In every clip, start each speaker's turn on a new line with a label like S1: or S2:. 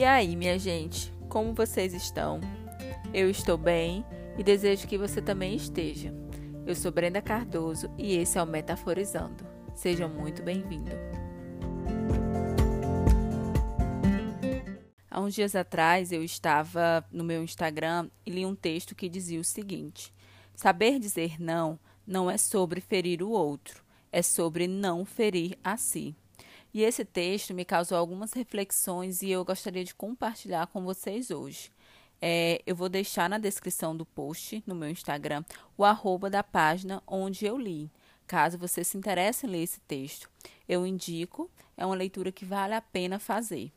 S1: E aí, minha gente, como vocês estão? Eu estou bem e desejo que você também esteja. Eu sou Brenda Cardoso e esse é o Metaforizando. Seja muito bem-vindo. Há uns dias atrás eu estava no meu Instagram e li um texto que dizia o seguinte: Saber dizer não não é sobre ferir o outro, é sobre não ferir a si. E esse texto me causou algumas reflexões e eu gostaria de compartilhar com vocês hoje. É, eu vou deixar na descrição do post, no meu Instagram, o arroba da página onde eu li. Caso você se interesse em ler esse texto, eu indico, é uma leitura que vale a pena fazer.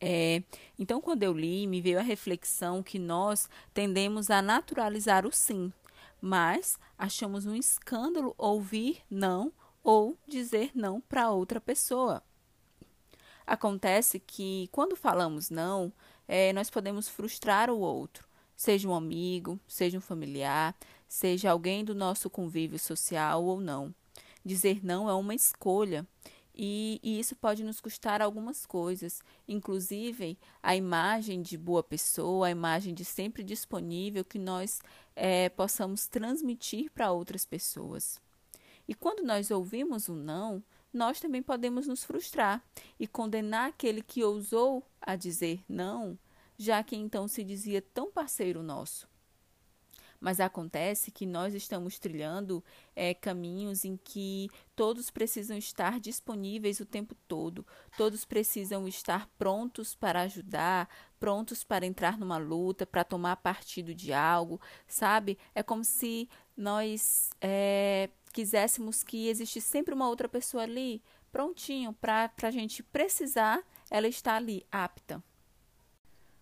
S1: É, então, quando eu li, me veio a reflexão que nós tendemos a naturalizar o sim, mas achamos um escândalo ouvir não ou dizer não para outra pessoa. Acontece que quando falamos não, é, nós podemos frustrar o outro, seja um amigo, seja um familiar, seja alguém do nosso convívio social ou não. Dizer não é uma escolha e, e, isso pode nos custar algumas coisas, inclusive a imagem de boa pessoa, a imagem de sempre disponível que nós é, possamos transmitir para outras pessoas. E quando nós ouvimos um não, nós também podemos nos frustrar e condenar aquele que ousou a dizer não, já que então se dizia tão parceiro nosso. Mas acontece que nós estamos trilhando é, caminhos em que todos precisam estar disponíveis o tempo todo, todos precisam estar prontos para ajudar, prontos para entrar numa luta, para tomar partido de algo, sabe? É como se nós é, quiséssemos que existisse sempre uma outra pessoa ali, prontinho, para a gente precisar, ela está ali, apta.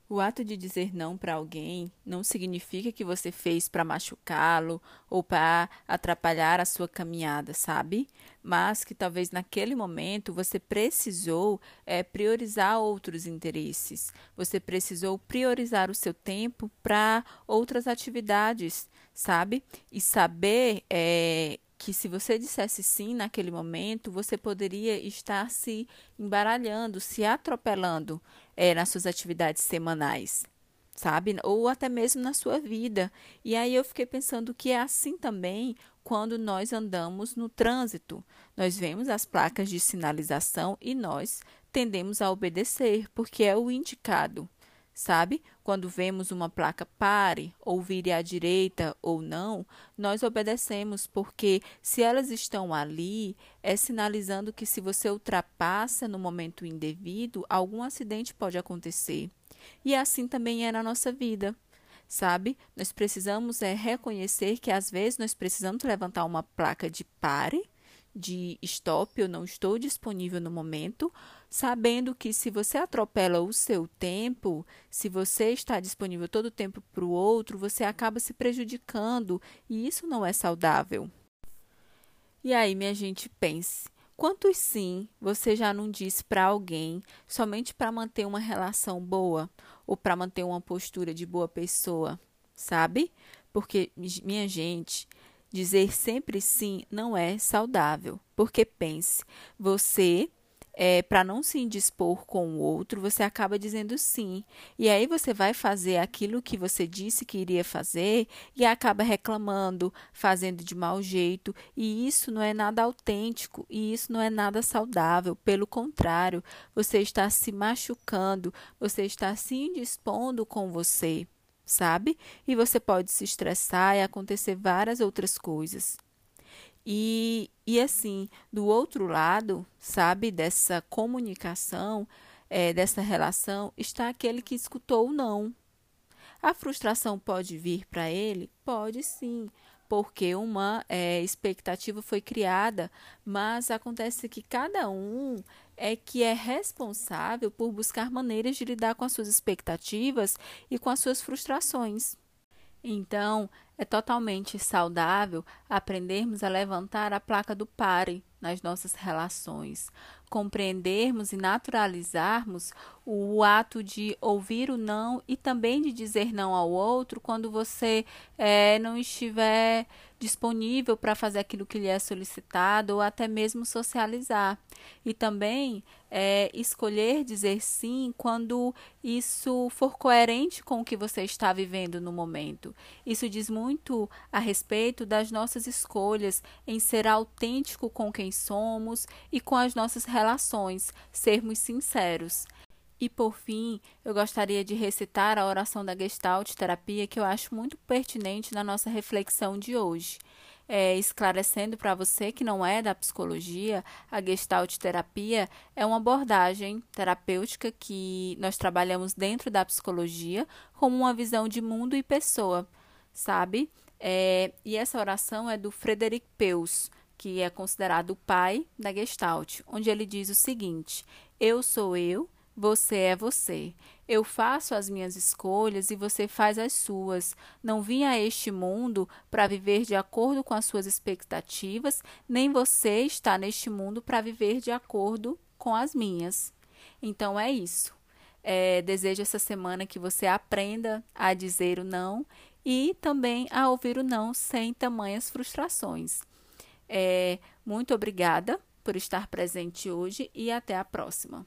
S1: O ato de dizer não para alguém não significa que você fez para machucá-lo ou para atrapalhar a sua caminhada, sabe? Mas que talvez naquele momento você precisou é, priorizar outros interesses, você precisou priorizar o seu tempo para outras atividades, sabe? E saber é, que se você dissesse sim naquele momento, você poderia estar se embaralhando, se atropelando é, nas suas atividades semanais, sabe? Ou até mesmo na sua vida. E aí eu fiquei pensando que é assim também quando nós andamos no trânsito. Nós vemos as placas de sinalização e nós tendemos a obedecer, porque é o indicado sabe? Quando vemos uma placa pare, ou vire à direita ou não, nós obedecemos, porque se elas estão ali, é sinalizando que se você ultrapassa no momento indevido, algum acidente pode acontecer. E assim também é na nossa vida. Sabe? Nós precisamos é reconhecer que às vezes nós precisamos levantar uma placa de pare, de stop, eu não estou disponível no momento, sabendo que se você atropela o seu tempo, se você está disponível todo o tempo para o outro, você acaba se prejudicando e isso não é saudável. E aí, minha gente, pense. Quantos sim você já não disse para alguém somente para manter uma relação boa ou para manter uma postura de boa pessoa, sabe? Porque, minha gente, Dizer sempre sim não é saudável, porque pense, você é, para não se indispor com o outro, você acaba dizendo sim. E aí você vai fazer aquilo que você disse que iria fazer e acaba reclamando, fazendo de mau jeito. E isso não é nada autêntico e isso não é nada saudável. Pelo contrário, você está se machucando, você está se indispondo com você sabe? E você pode se estressar e acontecer várias outras coisas. E, e assim, do outro lado, sabe, dessa comunicação, é, dessa relação, está aquele que escutou o não. A frustração pode vir para ele? Pode sim, porque uma é, expectativa foi criada, mas acontece que cada um é que é responsável por buscar maneiras de lidar com as suas expectativas e com as suas frustrações. Então, É totalmente saudável aprendermos a levantar a placa do pare nas nossas relações, compreendermos e naturalizarmos o ato de ouvir o não e também de dizer não ao outro quando você é, não estiver disponível para fazer aquilo que lhe é solicitado ou até mesmo socializar. E também é, escolher dizer sim quando isso for coerente com o que você está vivendo no momento. Isso diz muito a respeito das nossas escolhas em ser autêntico com quem somos e com as nossas relações, sermos sinceros. E por fim, eu gostaria de recitar a oração da Gestalt terapia que eu acho muito pertinente na nossa reflexão de hoje. É, esclarecendo para você que não é da psicologia, a Gestalt terapia é uma abordagem terapêutica que nós trabalhamos dentro da psicologia como uma visão de mundo e pessoa, sabe? É, e essa oração é do Frederic Peus, que é considerado o pai da Gestalt, onde ele diz o seguinte: Eu sou eu, você é você. Eu faço as minhas escolhas e você faz as suas. Não vim a este mundo para viver de acordo com as suas expectativas, nem você está neste mundo para viver de acordo com as minhas. Então é isso. É, desejo essa semana que você aprenda a dizer o não e também a ouvir o não sem tamanhas frustrações. É, muito obrigada por estar presente hoje e até a próxima.